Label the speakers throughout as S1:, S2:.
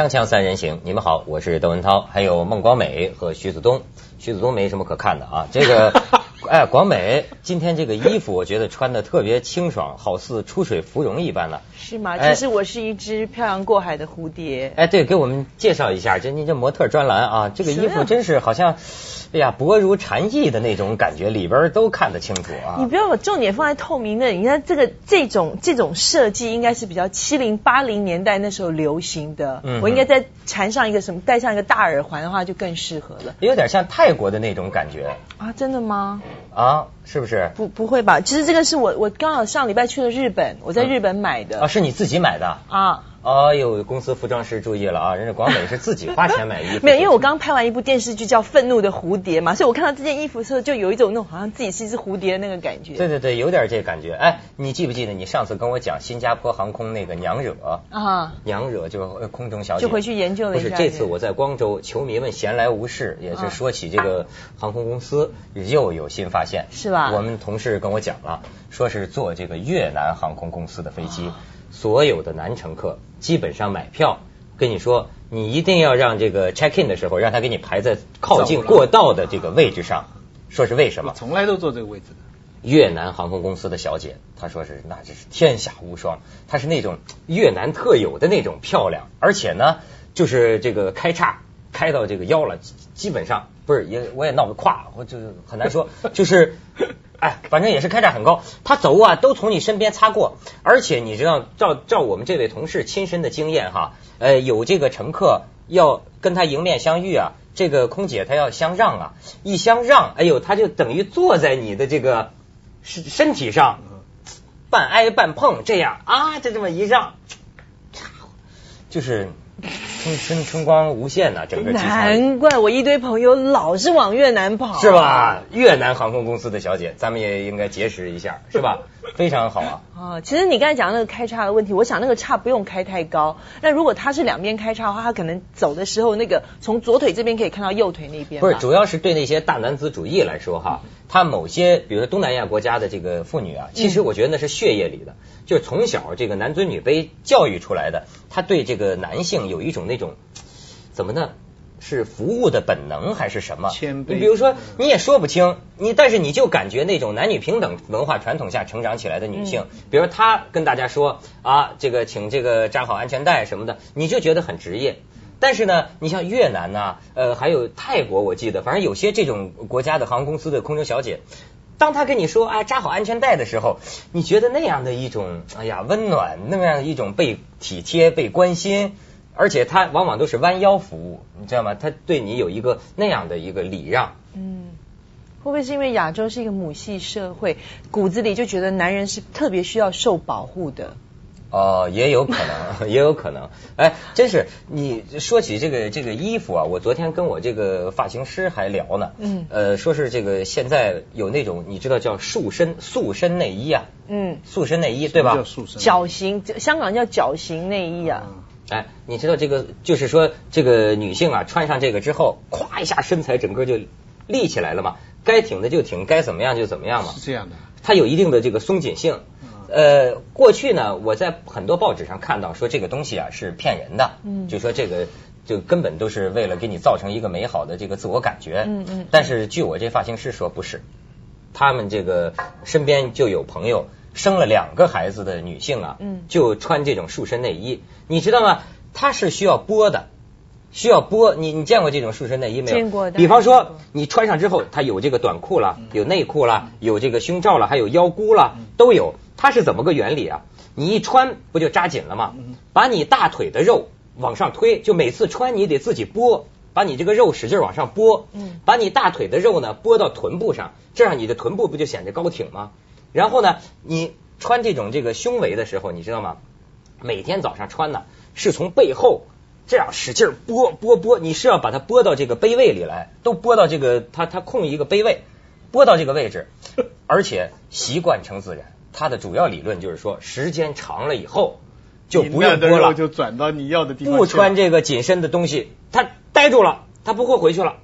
S1: 锵锵三人行，你们好，我是邓文涛，还有孟光美和徐子东。徐子东没什么可看的啊，这个，哎，广美今天这个衣服，我觉得穿的特别清爽，好似出水芙蓉一般了。
S2: 是吗？
S1: 哎
S2: 其实我是一只漂洋过海的蝴蝶。
S1: 哎，对，给我们介绍一下，这您这模特专栏啊，这个衣服真是好像，哎呀，薄如蝉翼的那种感觉，里边都看得清楚啊。
S2: 你不要把重点放在透明的，你看这个这种这种设计应该是比较七零八零年代那时候流行的。
S1: 嗯
S2: 我应该再缠上一个什么，戴上一个大耳环的话就更适合了。
S1: 有点像泰国的那种感觉
S2: 啊，真的吗？
S1: 啊，是不是？
S2: 不不会吧？其实这个是我我刚好上礼拜去了日本，我在日本买的。
S1: 啊，是你自己买的？
S2: 啊，
S1: 哎呦，公司服装师注意了啊，人家广美是自己花钱买衣服。
S2: 没有，因为我刚拍完一部电视剧叫《愤怒的蝴蝶》嘛，所以我看到这件衣服的时候，就有一种那种好像自己是一只蝴蝶的那个感觉。
S1: 对对对，有点这感觉。哎，你记不记得你上次跟我讲新加坡航空那个娘惹？
S2: 啊，
S1: 娘惹就空中小姐，
S2: 就回去研究了一下
S1: 不是这次我在光州，球迷们闲来无事，也是说起这个航空公司又有新发现，
S2: 是吧
S1: 我们同事跟我讲了，说是坐这个越南航空公司的飞机，所有的男乘客基本上买票，跟你说，你一定要让这个 check in 的时候，让他给你排在靠近过道的这个位置上。说是为什么？
S3: 从来都坐这个位置的。
S1: 越南航空公司的小姐，她说是那真是天下无双，她是那种越南特有的那种漂亮，而且呢，就是这个开叉开到这个腰了，基基本上不是也我也闹个胯，我就是很难说，就是。哎，反正也是开叉很高，他走啊都从你身边擦过，而且你知道，照照我们这位同事亲身的经验哈，呃，有这个乘客要跟他迎面相遇啊，这个空姐她要相让啊，一相让，哎呦，她就等于坐在你的这个身身体上，半挨半碰，这样啊，就这么一让，就是春春春光无限呐、整个机场
S2: 难怪我一堆朋友老是往越南跑，
S1: 是？吧？越南航空公司的小姐，咱们也应该结识一下，是吧？非常好啊。
S2: 啊，其实你刚才讲那个开叉的问题，我想那个叉不用开太高。那如果它是两边开叉的话，它可能走的时候，那个从左腿这边可以看到右腿那边。
S1: 不是，主要是对那些大男子主义来说哈，他某些比如说东南亚国家的这个妇女啊，其实我觉得那是血液里的，就是从小这个男尊女卑教育出来的，他对这个男性有一种那种怎么呢？是服务的本能还是什么？
S3: 谦卑
S1: 你比如说，你也说不清，你但是你就感觉那种男女平等文化传统下成长起来的女性，比如说她跟大家说啊，这个请这个扎好安全带什么的，你就觉得很职业。但是呢，你像越南呐、呃，还有泰国，我记得，反正有些这种国家的航空公司的空中小姐，当她跟你说啊扎好安全带的时候，你觉得那样的一种哎呀温暖，那样的一种被体贴、被关心，而且她往往都是弯腰服务，你知道吗？她对你有一个那样的一个礼让。
S2: 嗯，会不会是因为亚洲是一个母系社会，骨子里就觉得男人是特别需要受保护的？
S1: 哦，也有可能，也有可能。哎，真是你说起这个这个衣服啊，我昨天跟我这个发型师还聊呢。
S2: 嗯
S1: 呃，说是这个现在有那种你知道叫束身束身内衣啊，
S2: 嗯，
S1: 束身内衣对吧
S3: 叫？塑身？
S2: 绞刑，香港叫脚型内衣啊。
S3: 嗯
S1: 哎，你知道这个就是说这个女性啊，穿上这个之后，咵一下身材整个就立起来了嘛，该挺的就挺，该怎么样就怎么样嘛
S3: 是。这样的。
S1: 它有一定的这个松紧性。呃，过去呢，我在很多报纸上看到说这个东西啊是骗人的，
S2: 嗯
S1: 就说这个就根本都是为了给你造成一个美好的这个自我感觉。
S2: 嗯嗯
S1: 但是据我这发型师说不是，他们这个身边就有朋友生了两个孩子的女性啊，
S2: 嗯
S1: 就穿这种束身内衣，你知道吗？它是需要拨的。需要拨，你你见过这种束身内衣没有？
S2: 见过
S1: 比方说你穿上之后，它有这个短裤了，有内裤了，有这个胸罩了，还有腰箍了，都有。它是怎么个原理啊？你一穿不就扎紧了吗？把你大腿的肉往上推，就每次穿你得自己拨，把你这个肉使劲往上拨，
S2: 嗯
S1: 把你大腿的肉呢拨到臀部上，这样你的臀部不就显得高挺吗？然后呢，你穿这种这个胸围的时候，你知道吗？每天早上穿呢，是从背后这样使劲拨拨拨，你是要把它拨到这个杯位里来，都拨到这个它它空一个杯位，拨到这个位置，而且习惯成自然。它的主要理论就是说，时间长了以后就不用
S3: 你那的
S1: 拨了，
S3: 就转到你要的地方。
S1: 不穿这个紧身的东西，他呆住了，他不会回去了。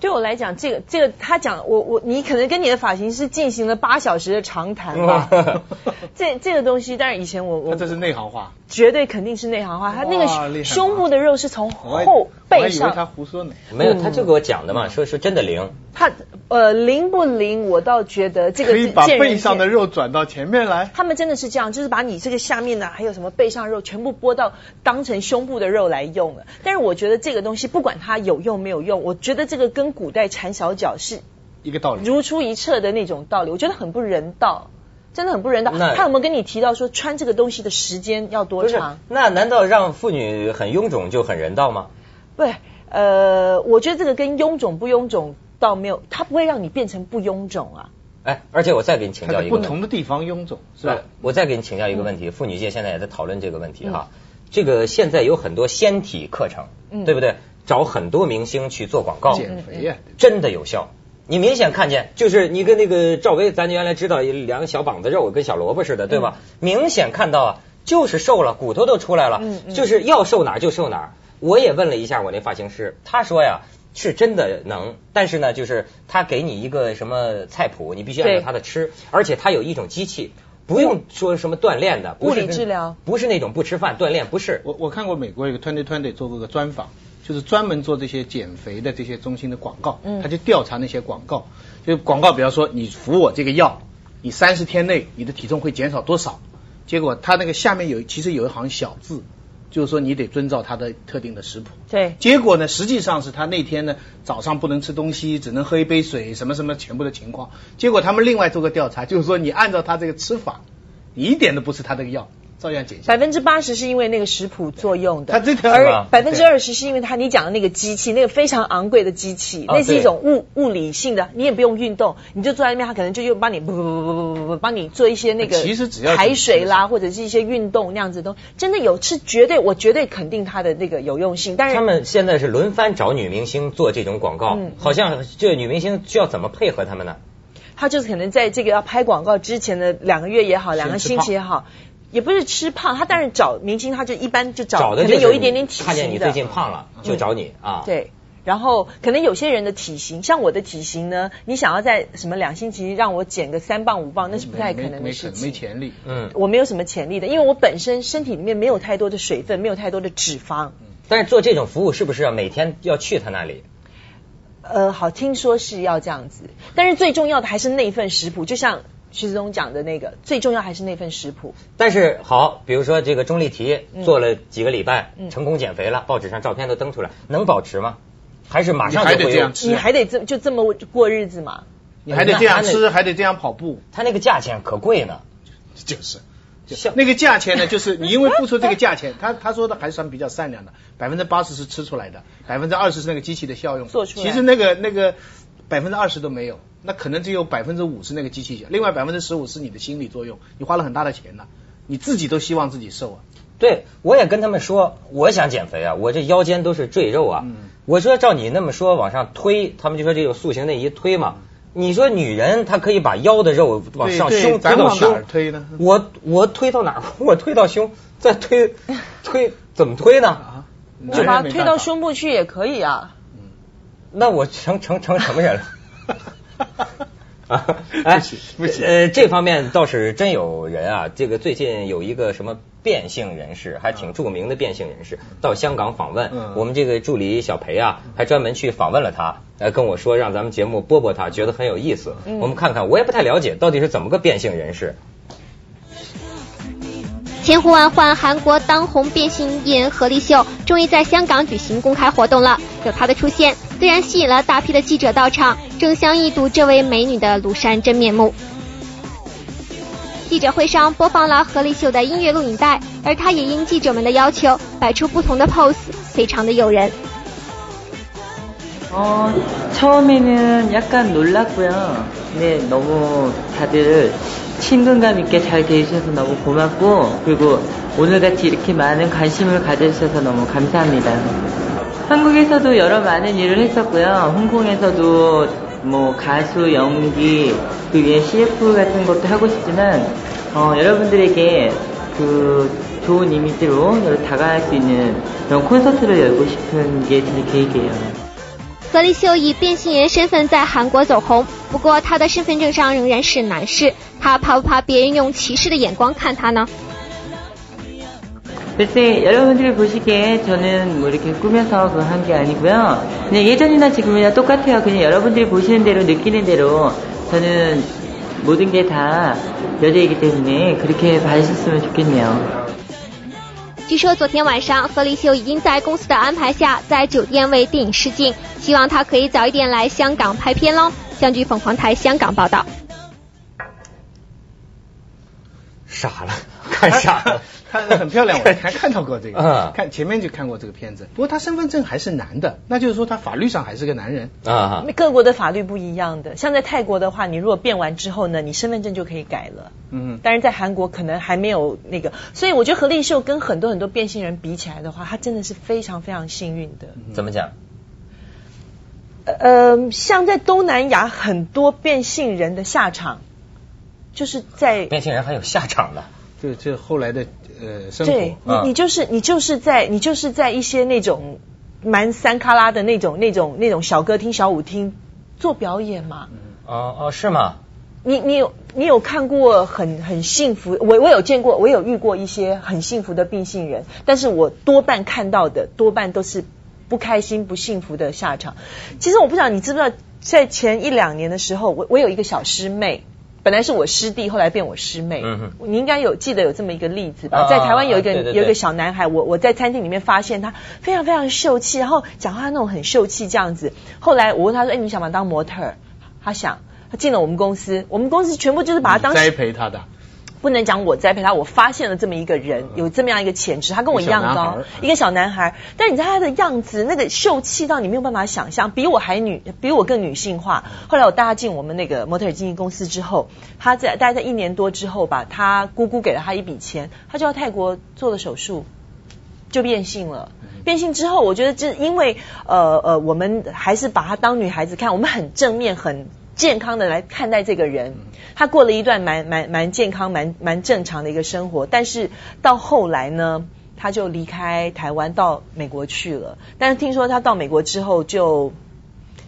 S2: 对我来讲，这个这个他讲我我你可能跟你的发型师进行了八小时的长谈吧。这这个东西，但是以前我我
S3: 这是内行话。
S2: 绝对肯定是内行话，他那个胸部的肉是从后
S3: 我还以为
S2: 背上
S3: 他胡说呢。
S1: 没有，他就给我讲的嘛，说是真的灵。
S2: 他呃灵不灵，我倒觉得这个
S3: 可以把背上的肉转到前面来。
S2: 他们真的是这样，就是把你这个下面的还有什么背上肉全部剥到当成胸部的肉来用了。但是我觉得这个东西不管它有用没有用，我觉得这个跟古代缠小脚是
S3: 一个道理。
S2: 如出一辙的那种道理，我觉得很不人道，真的很不人道。
S1: 那
S2: 他有没有跟你提到说穿这个东西的时间要多长？，
S1: 那难道让妇女很臃肿就很人道吗？
S2: 不，呃，我觉得这个跟臃肿不臃肿倒没有，它不会让你变成不臃肿啊。
S1: 哎，而且我再给你请
S3: 它
S1: 教一个问题
S3: 不同的地方臃肿，是吧？
S1: 我再给你请教一个问题，妇女界现在也在讨论这个问题哈。
S2: 嗯
S1: 这个现在有很多纤体课程，
S2: 嗯
S1: 对不对？找很多明星去做广告，
S3: 减肥呀，
S1: 真的有效。你明显看见，就是你跟那个赵薇，咱原来知道两个小膀子肉跟小萝卜似的，对吧？明显看到啊，就是瘦了，骨头都出来了，
S2: 嗯嗯
S1: 就是要瘦哪儿就瘦哪儿。我也问了一下我那发型师，他说呀。是真的能，但是呢，就是他给你一个什么菜谱，你必须按照他的吃，而且他有一种机器，不用说什么锻炼的，不是
S2: 物理治疗
S1: 不是那种不吃饭锻炼，不是。
S3: 我我看过美国有个 Twenty Twenty 做过个专访，就是专门做这些减肥的这些中心的广告，
S2: 嗯
S3: 他就调查那些广告，就广告，比方说你服我这个药，你三十天内你的体重会减少多少？结果他那个下面有其实有一行小字，就是说你得遵照他的特定的食谱。
S2: 对，
S3: 结果呢，实际上是他那天呢早上不能吃东西，只能喝一杯水，什么什么全部的情况。结果他们另外做个调查，就是说你按照他这个吃法，你一点都不吃他这个药，照样减。
S2: 百分之八十是因为那个食谱作用的，
S3: 它这条
S2: 而百分之二十是因为它你讲的那个机器，那个非常昂贵的机器，
S1: 啊
S2: 那是一种物物理性的，你也不用运动，你就坐在那边，它可能就又帮你不不不不不不不帮你做一些那个
S3: 其实只要
S2: 排水啦，或者是一些运动那样子都真的有是绝对我绝对肯定它的那个有用性，但是
S1: 他们现在是轮番找女明星做这种广告，
S2: 嗯
S1: 好像这女明星需要怎么配合他们呢？
S2: 他就是可能在这个要拍广告之前的两个月也好，两个星期也好。也不是吃胖，他但是找明星，他就一般就找可能
S1: 找的就是
S2: 有一点点体型的。
S1: 看见你最近胖了，就找你啊。
S2: 对，然后可能有些人的体型，像我的体型呢，你想要在什么两星期让我减个三磅五磅，那是不太可能的事
S3: 情没。潜力。
S1: 嗯，
S2: 我没有什么潜力的，因为我本身身体里面没有太多的水分，没有太多的脂肪。
S1: 但是做这种服务是不是要每天要去他那里？
S2: 呃，好，听说是要这样子，但是最重要的还是那份食谱，就像徐子东讲的那个，最重要还是那份食谱。
S1: 但是好，比如说这个钟丽缇
S2: 嗯
S1: 做了几个礼拜，
S2: 嗯
S1: 成功减肥了，报纸上照片都登出来，能保持吗？还是马上
S3: 你还得
S1: 就会有？
S3: 这样吃
S2: 你还得这就这么过日子吗？
S3: 你还得这样吃，还得这样跑步，
S1: 他那个价钱可贵呢。
S3: 就是。那个价钱呢，就是你因为付出这个价钱，他他说的还算比较善良的，百分之八十是吃出来的，百分之二十是那个机器的效用。
S2: 做出来
S3: 其实那个那个百分之二十都没有，那可能只有百分之五是那个机器效，另外百分之十五是你的心理作用，你花了很大的钱呢，你自己都希望自己瘦啊。
S1: 对，我也跟他们说，我想减肥啊，我这腰间都是赘肉啊。
S3: 嗯
S1: 我说照你那么说往上推，他们就说这有塑形内衣推嘛。你说女人她可以把腰的肉往上胸推
S3: 咱
S1: 到胸
S3: 儿推呢
S1: 我我推到哪儿？我推到胸，再推 推怎么推呢？
S3: 啊，
S2: 就把它推到胸部去也可以啊。
S1: 嗯那我成成成什么人了？啊，哎
S3: 不行
S1: 呃，这方面倒是真有人啊。这个最近有一个什么变性人士，还挺著名的变性人士，到香港访问。
S3: 嗯
S1: 我们这个助理小裴啊，还专门去访问了他，呃，跟我说让咱们节目播播他，觉得很有意思。
S2: 嗯
S1: 我们看看，我也不太了解到底是怎么个变性人士。
S4: 千呼万唤韩国当红变性艺人何立秀，终于在香港举行公开活动了。有她的出现，自然吸引了大批的记者到场，争相一睹这位美女的庐山真面目。记者会上播放了何立秀的音乐录影带，而她也应记者们的要求，摆出不同的 pose，非常的诱人。
S5: 어, 처음에는 약간 놀랐고요. 근데 너무 다들 친근감 있게 잘 대해주셔서 너무 고맙고, 그리고 오늘같이 이렇게 많은 관심을 가져주셔서 너무 감사합니다. 한국에서도 여러 많은 일을 했었고요. 홍콩에서도 뭐 가수, 연기, 그 위에 CF 같은 것도 하고 싶지만, 어, 여러분들에게 그 좋은 이미지로 다가갈 수 있는 그런 콘서트를 열고 싶은 게 제 계획이에요.
S4: 何立秀以变性人身份在韩国走红，不过她的身份证上仍然是男士， 她怕不怕别人用歧视的眼光看她呢？
S5: 글쎄 여러분들이 보시기에 저는 뭐 이렇게 꾸며서 그거 한 게 아니고요. 그냥 예전이나 지금이나 똑같아요. 그냥 여러분들이 보시는 대로 느끼는 대로 저는 모든 게 다 여자이기 때문에 그렇게 봐주셨으면 좋겠네요.
S4: 据说昨天晚上何立秀已经在公司的安排下，在酒店为电影试镜，希望他可以早一点来香港拍片喽。相据凤凰台香港报道。
S1: 傻了，看傻了。
S3: 看的很漂亮，我还看到过这个，
S1: 嗯
S3: 看前面就看过这个片子。不过他身份证还是男的，那就是说他法律上还是个男人。
S1: 啊，
S2: 各国的法律不一样的，像在泰国的话，你如果变完之后呢，你身份证就可以改了。
S3: 嗯，
S2: 但是在韩国可能还没有那个，所以我觉得何立秀跟很多很多变性人比起来的话，他真的是非常非常幸运的。
S1: 怎么讲？
S2: 呃，像在东南亚很多变性人的下场，就是在
S1: 变性人还有下场的。
S3: 就就后来的呃生
S2: 对
S3: 活，
S2: 你，你就是你就是在你就是在一些那种蛮三卡拉的那种那种那种小歌厅、小舞厅做表演嘛。
S1: 哦哦，是吗？
S2: 你你有你有看过很很幸福？我我有见过，我有遇过一些很幸福的变性人，但是我多半看到的多半都是不开心、不幸福的下场。其实我不知道你知不知道，在前一两年的时候，我我有一个小师妹。本来是我师弟，后来变我师妹。
S1: 嗯
S2: 你应该有记得有这么一个例子吧？
S1: 啊
S2: 在台湾有一个有一个小男孩，我我在餐厅里面发现他非常非常秀气，然后讲话那种很秀气这样子。后来我问他说：“哎，你想不想当模特？”他想，他进了我们公司，我们公司全部就是把他当
S3: 栽培他的。
S2: 不能讲我栽培他，我发现了这么一个人，有这么样一个潜质，他跟我一样高，一个小男孩。但你知道他的样子，那个秀气到你没有办法想象，比我还女，比我更女性化。后来我带他进我们那个模特儿经纪公司之后，他在大概在一年多之后吧，他姑姑给了他一笔钱，他就到泰国做了手术，就变性了。变性之后，我觉得这因为呃呃，我们还是把她当女孩子看，我们很正面、很健康的来看待这个人。他过了一段蛮蛮蛮健康、蛮蛮正常的一个生活，但是到后来呢，他就离开台湾到美国去了。但是听说他到美国之后就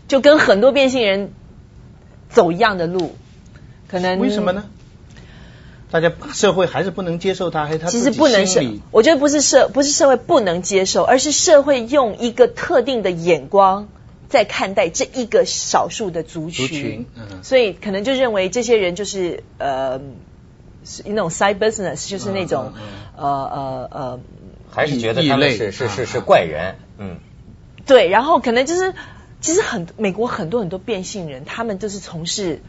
S2: 就跟很多变性人走一样的路，可能
S3: 为什么呢？大家社会还是不能接受他，还是他
S2: 其实不能社，我觉得不是社不是社会不能接受，而是社会用一个特定的眼光在看待这一个少数的族群，
S3: 族群嗯、
S2: 所以可能就认为这些人就是呃是那种 side business，就是那种、
S3: 嗯
S2: 呃呃呃，
S1: 还是觉得他们是是是是怪人，嗯，
S2: 对，然后可能就是其实很美国很多很多变性人，他们就是从事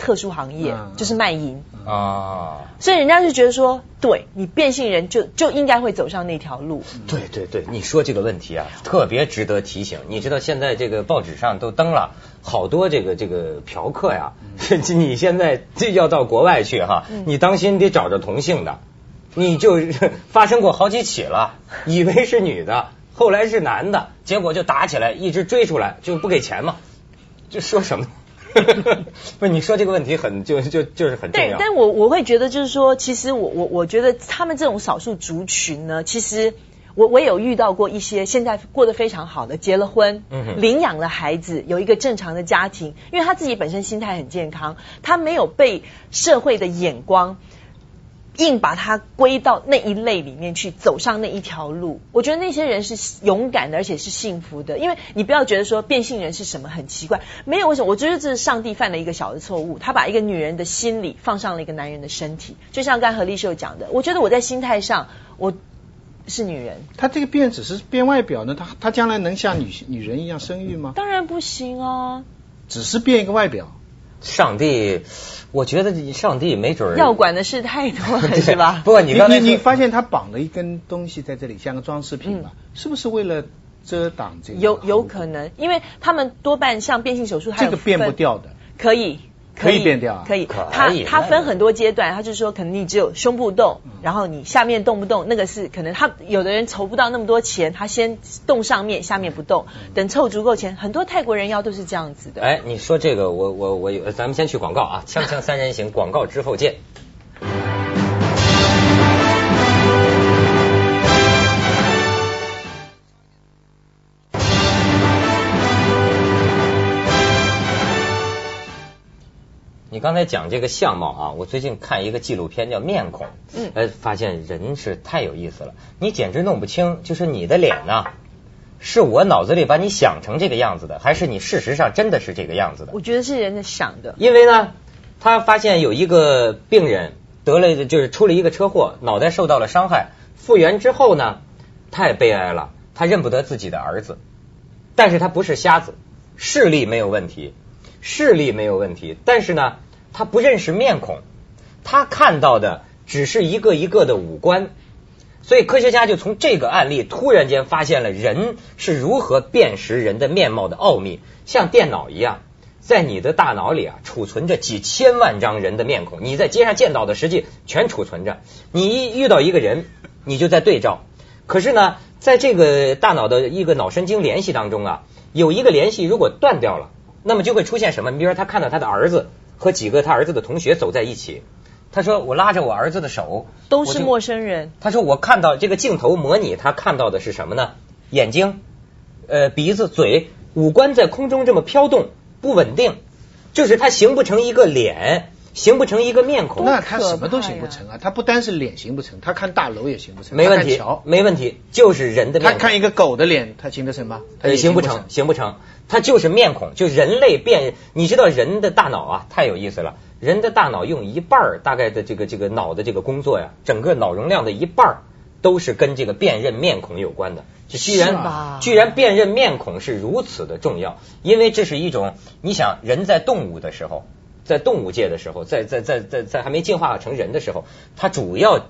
S2: 特殊行业，
S3: 嗯
S2: 就是卖淫。
S1: 啊，
S2: 所以人家就觉得说，对你变性人就就应该会走上那条路。
S1: 对对对，你说这个问题啊，特别值得提醒。你知道现在这个报纸上都登了好多这个这个嫖客呀，你现在这要到国外去哈，你当心得找着同性的，你就 发生过好几起了，以为是女的，后来是男的，结果就打起来，一直追出来就不给钱嘛，就说什么？不是你说这个问题很就就就是很重
S2: 对
S1: 要，，
S2: 但我我会觉得就是说，其实我我我觉得他们这种少数族群呢，其实我我有遇到过一些现在过得非常好的，结了婚，
S1: 嗯
S2: 领养了孩子，有一个正常的家庭，因为他自己本身心态很健康，他没有被社会的眼光。硬把它归到那一类里面去，走上那一条路。我觉得那些人是勇敢的，而且是幸福的。因为你不要觉得说变性人是什么很奇怪，没有为什么？我觉得这是上帝犯了一个小的错误，他把一个女人的心理放上了一个男人的身体。就像刚才何丽秀讲的，我觉得我在心态上我是女人，
S3: 他这个变只是变外表呢，他他将来能像女女人一样生育吗？
S2: 当然不行啊。
S3: 只是变一个外表，
S1: 上帝，我觉得上帝没准儿
S2: 要管的事太多了，是吧？
S1: 不过你刚才说
S3: 你你发现他绑了一根东西在这里，像个装饰品吧？是不是为了遮挡这个？
S2: 有有可能，因为他们多半像变性手术，
S3: 这个变不掉的。
S2: 可以。
S3: 可以变掉啊
S2: 可以，
S1: 可
S2: 它它分很多阶段，它就是说，可能你只有胸部动，然后你下面动不动，那个是可能他有的人筹不到那么多钱，他先动上面，下面不动，等凑足够钱，很多泰国人妖都是这样子的。
S1: 哎，你说这个，我我我有，咱们先去广告啊，锵锵三人行，广告之后见。刚才讲这个相貌啊，我最近看一个纪录片叫《面孔》，
S2: 嗯
S1: 呃，发现人是太有意思了，你简直弄不清，就是你的脸呐、是我脑子里把你想成这个样子的，还是你事实上真的是这个样子的？
S2: 我觉得是人家想的。
S1: 因为呢，他发现有一个病人得了，就是出了一个车祸，脑袋受到了伤害，复原之后呢，太悲哀了，他认不得自己的儿子，但是他不是瞎子，视力没有问题，视力没有问题，但是呢，他不认识面孔，他看到的只是一个一个的五官。所以科学家就从这个案例突然间发现了人是如何辨识人的面貌的奥秘，像电脑一样，在你的大脑里啊储存着几千万张人的面孔，你在街上见到的实际全储存着。你一遇到一个人，你就在对照。可是呢，在这个大脑的一个脑神经联系当中啊，有一个联系如果断掉了，那么就会出现什么？你比如说他看到他的儿子和几个他儿子的同学走在一起，他说我拉着我儿子的手，
S2: 都是陌生人，
S1: 他说：“我看到这个镜头模拟他看到的是什么呢？眼睛、呃鼻子、嘴，五官在空中这么飘动，不稳定，就是他形不成一个脸，形不成一个面孔。
S3: 那他什么都形不成啊！他不单是脸形不成，他看大楼也形不成，
S1: 没问题
S3: 他看桥，
S1: 没问题，就是人的面孔。
S3: 他看一个狗的脸，他形得成吗？他也
S1: 呃，行不
S3: 不
S1: 成，形不成，他就是面孔，就人类变。你知道人的大脑啊，太有意思了。人的大脑用一半儿大概的这个这个脑的这个工作呀，整个脑容量的一半儿都是跟这个辨认面孔有关的。这居然
S2: 是
S1: 居然辨认面孔是如此的重要，因为这是一种你想人在动物的时候，在动物界的时候，在在在在在还没进化成人的时候，它主要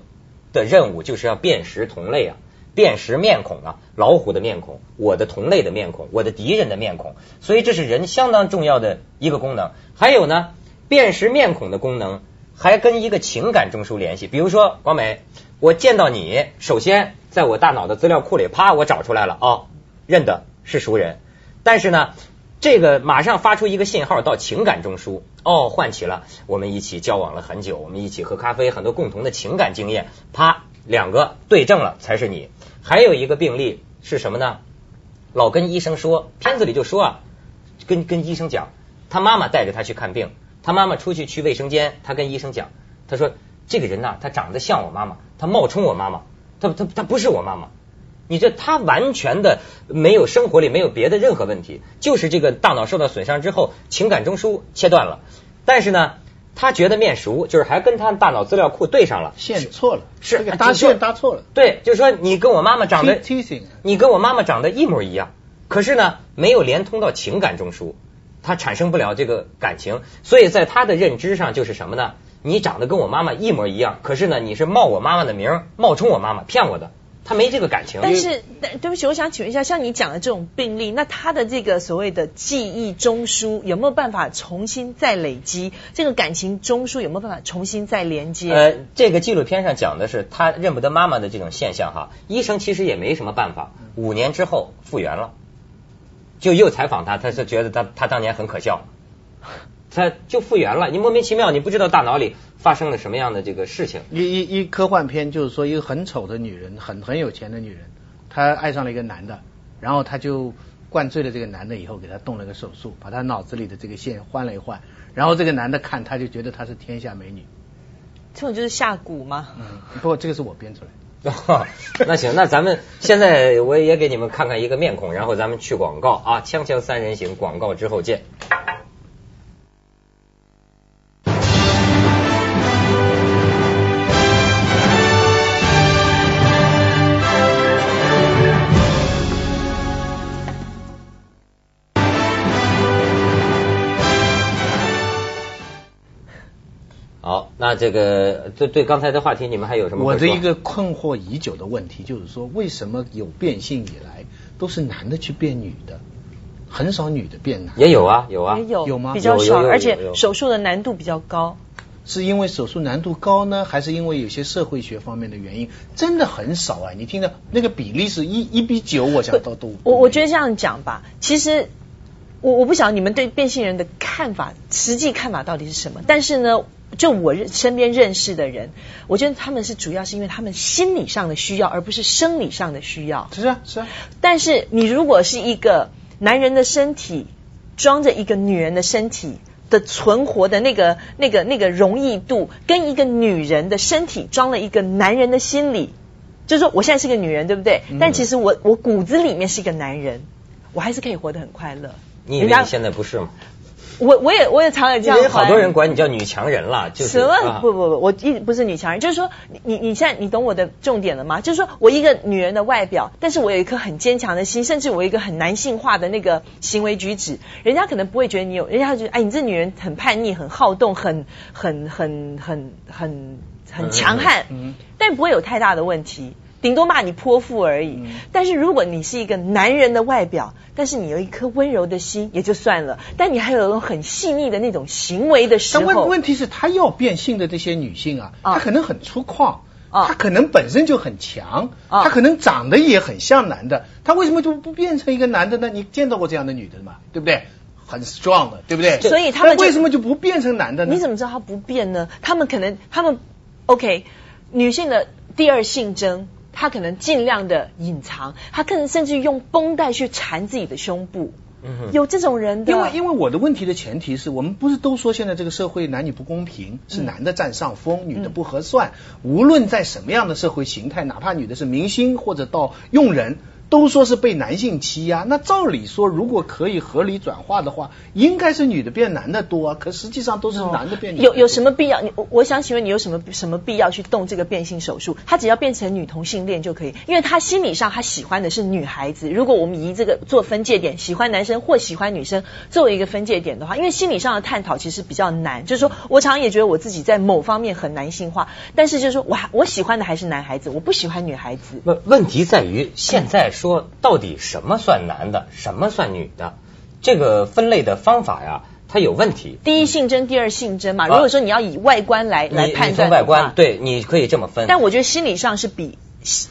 S1: 的任务就是要辨识同类啊。辨识面孔啊，老虎的面孔，我的同类的面孔，我的敌人的面孔，所以这是人相当重要的一个功能。还有呢，辨识面孔的功能还跟一个情感中枢联系。比如说，广美，我见到你，首先在我大脑的资料库里，啪，我找出来了哦，认得是熟人。但是呢，这个马上发出一个信号到情感中枢，哦，唤起了我们一起交往了很久，我们一起喝咖啡，很多共同的情感经验，啪，两个对症了才是你。还有一个病例是什么呢？老跟医生说，片子里就说啊，跟跟医生讲，他妈妈带着他去看病，他妈妈出去去卫生间，他跟医生讲，他说这个人呐、他长得像我妈妈，他冒充我妈妈，他他他不是我妈妈。你这他完全的没有生活里没有别的任何问题，就是这个大脑受到损伤之后，情感中枢切断了。但是呢，他觉得面熟，就是还跟他大脑资料库对上了。
S3: 线错了，
S1: 是
S3: 这个搭线搭错了，
S1: 对，就是说你跟我妈妈长得你跟我妈妈长得一模一样，可是呢，没有连通到情感中枢，他产生不了这个感情，所以在他的认知上就是什么呢？你长得跟我妈妈一模一样，可是呢，你是冒我妈妈的名儿，冒充我妈妈，骗我的，他没这个感情。
S2: 但是，但对不起，我想请问一下，像你讲的这种病例，那他的这个所谓的记忆中枢有没有办法重新再累积？这个感情中枢有没有办法重新再连接？
S1: 呃，这个纪录片上讲的是他认不得妈妈的这种现象哈，医生其实也没什么办法，五年之后复原了，就又采访他，他是觉得他他当年很可笑，他就复原了，你莫名其妙，你不知道大脑里发生了什么样的这个事情。
S3: 一一一科幻片就是说一个很丑的女人，很很有钱的女人，她爱上了一个男的，然后她就灌醉了这个男的以后，给他动了个手术，把他脑子里的这个线换了一换，然后这个男的看他就觉得她是天下美女。
S2: 这种就是下蛊吗？
S3: 嗯，不过这个是我编出来的。
S1: 那行，那咱们现在我也给你们看看一个面孔，然后咱们去广告啊，锵锵三人行，广告之后见。那这个对对刚才的话题，你们还有什么？
S3: 我的一个困惑已久的问题就是说，为什么有变性以来都是男的去变女的，很少女的变男？
S1: 也有啊，有啊，
S2: 也有
S3: 有吗
S2: 比较少，而且手术的难度比较高。
S3: 是因为手术难度高呢，还是因为有些社会学方面的原因？真的很少啊！你听到那个比例是一一比九，我想到都
S2: 我我觉得这样讲吧，其实我我不晓得你们对变性人的看法，实际看法到底是什么。但是呢，就我认身边认识的人，我觉得他们是主要是因为他们心理上的需要，而不是生理上的需要。
S3: 是啊是啊，
S2: 但是你如果是一个男人的身体装着一个女人的身体，的存活的那个那个那个容易度，跟一个女人的身体装了一个男人的心理，就是说我现在是个女人，对不对？但其实我我骨子里面是一个男人，我还是可以活得很快乐。
S1: 你以为你现在不是吗？
S2: 我我也我也常有这样，因为
S1: 好多人管你叫女强人了，就是
S2: 什么不不不，我一不是女强人，就是说你你现在你懂我的重点了吗？就是说我一个女人的外表，但是我有一颗很坚强的心，甚至我一个很男性化的那个行为举止，人家可能不会觉得你有，人家觉得哎你这女人很叛逆、很好动、很很很很很很强悍，嗯但不会有太大的问题。顶多骂你泼妇而已，但是如果你是一个男人的外表，但是你有一颗温柔的心也就算了，但你还有一种很细腻的那种行为的时候，
S3: 但问问题是，他要变性的这些女性啊，她可能很粗犷，她可能本身就很强，她可能长得也很像男的，她为什么就不变成一个男的呢？你见到过这样的女的吗？对不对？很 strong 的，对不对？
S2: 所以他们
S3: 为什么就不变成男的呢？
S2: 你怎么知道他不变呢？他们可能他们 OK，女性的第二性征。他可能尽量的隐藏，他可能甚至用绷带去缠自己的胸部，嗯有这种人的。
S3: 因为因为我的问题的前提是我们不是都说现在这个社会男女不公平，是男的占上风，女的不合算。无论在什么样的社会形态，哪怕女的是明星或者到佣人。都说是被男性欺压，那照理说，如果可以合理转化的话，应该是女的变男的多啊。可实际上都是男的变女。
S2: 有有什么必要？你我想请问你有什么什么必要去动这个变性手术？他只要变成女同性恋就可以，因为他心理上他喜欢的是女孩子。如果我们以这个做分界点，喜欢男生或喜欢女生作为一个分界点的话，因为心理上的探讨其实比较难。就是说我常常也觉得我自己在某方面很男性化，但是就是说我我喜欢的还是男孩子，我不喜欢女孩子。
S1: 问问题在于现在说到底什么算男的，什么算女的？这个分类的方法呀，它有问题。
S2: 第一性征，第二性征嘛。如果说你要以外观来来判断
S1: 外观，对，你可以这么分。
S2: 但我觉得心理上是比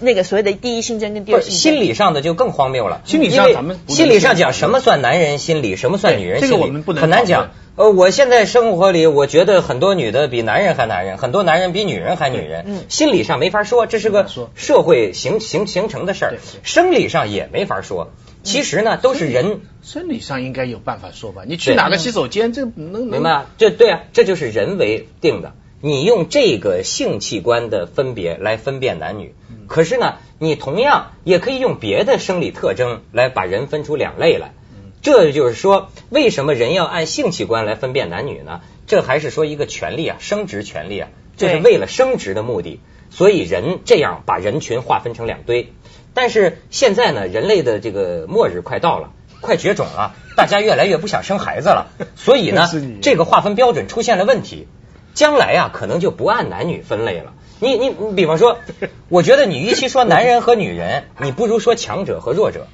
S2: 那个所谓的第一性征跟第二性征，
S1: 心理上的就更荒谬了。
S3: 心理上咱们
S1: 心理上讲什么算男人心理，什么算女人心理，
S3: 这个我们不能
S1: 很难讲。呃，我现在生活里，我觉得很多女的比男人还男人，很多男人比女人还女人。嗯，心理上没法说，这是个社会形形形成的事儿。生理上也没法说。其实呢，都是人。
S3: 生理上应该有办法说吧？你去哪个洗手间，这能
S1: 明白？这对啊，这就是人为定的。你用这个性器官的分别来分辨男女，可是呢，你同样也可以用别的生理特征来把人分出两类来。这就是说，为什么人要按性器官来分辨男女呢？这还是说一个权利啊，生殖权利啊，这是为了生殖的目的。所以人这样把人群划分成两堆。但是现在呢，人类的这个末日快到了，快绝种了，大家越来越不想生孩子了，所以呢，这个划分标准出现了问题。将来啊，可能就不按男女分类了。你你你，比方说，我觉得你与其说男人和女人，你不如说强者和弱者。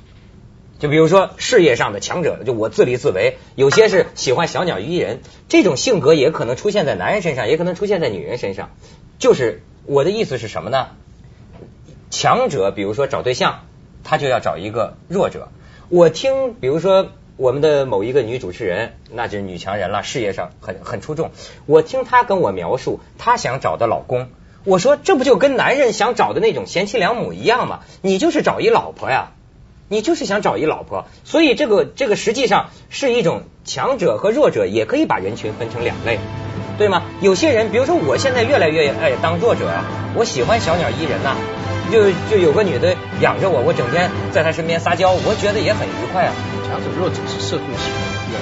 S1: 就比如说事业上的强者，就我自立自为；有些是喜欢小鸟依人，这种性格也可能出现在男人身上，也可能出现在女人身上。就是我的意思是什么呢？强者，比如说找对象，他就要找一个弱者。我听，比如说我们的某一个女主持人，那就是女强人了，事业上很很出众。我听她跟我描述她想找的老公，我说这不就跟男人想找的那种贤妻良母一样吗？你就是找一老婆呀。你就是想找一老婆，所以这个这个实际上是一种强者和弱者，也可以把人群分成两类，对吗？有些人，比如说我现在越来越爱当弱者啊，我喜欢小鸟依人呐，就就有个女的养着我，我整天在她身边撒娇，我觉得也很愉快啊。
S3: 弱者是社会性的。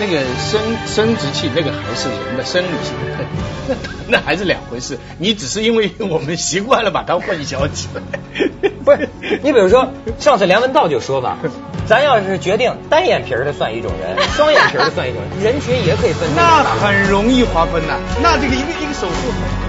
S3: 那个生生殖器那个还是人的生理性的，那那还是两回事。你只是因为我们习惯了把它混淆起来。
S1: 不是，你比如说上次梁文道就说吧，咱要是决定单眼皮的算一种人，双眼皮的算一种人，人群也可以分。
S3: 那很容易划分呐，那这个一个一个手术。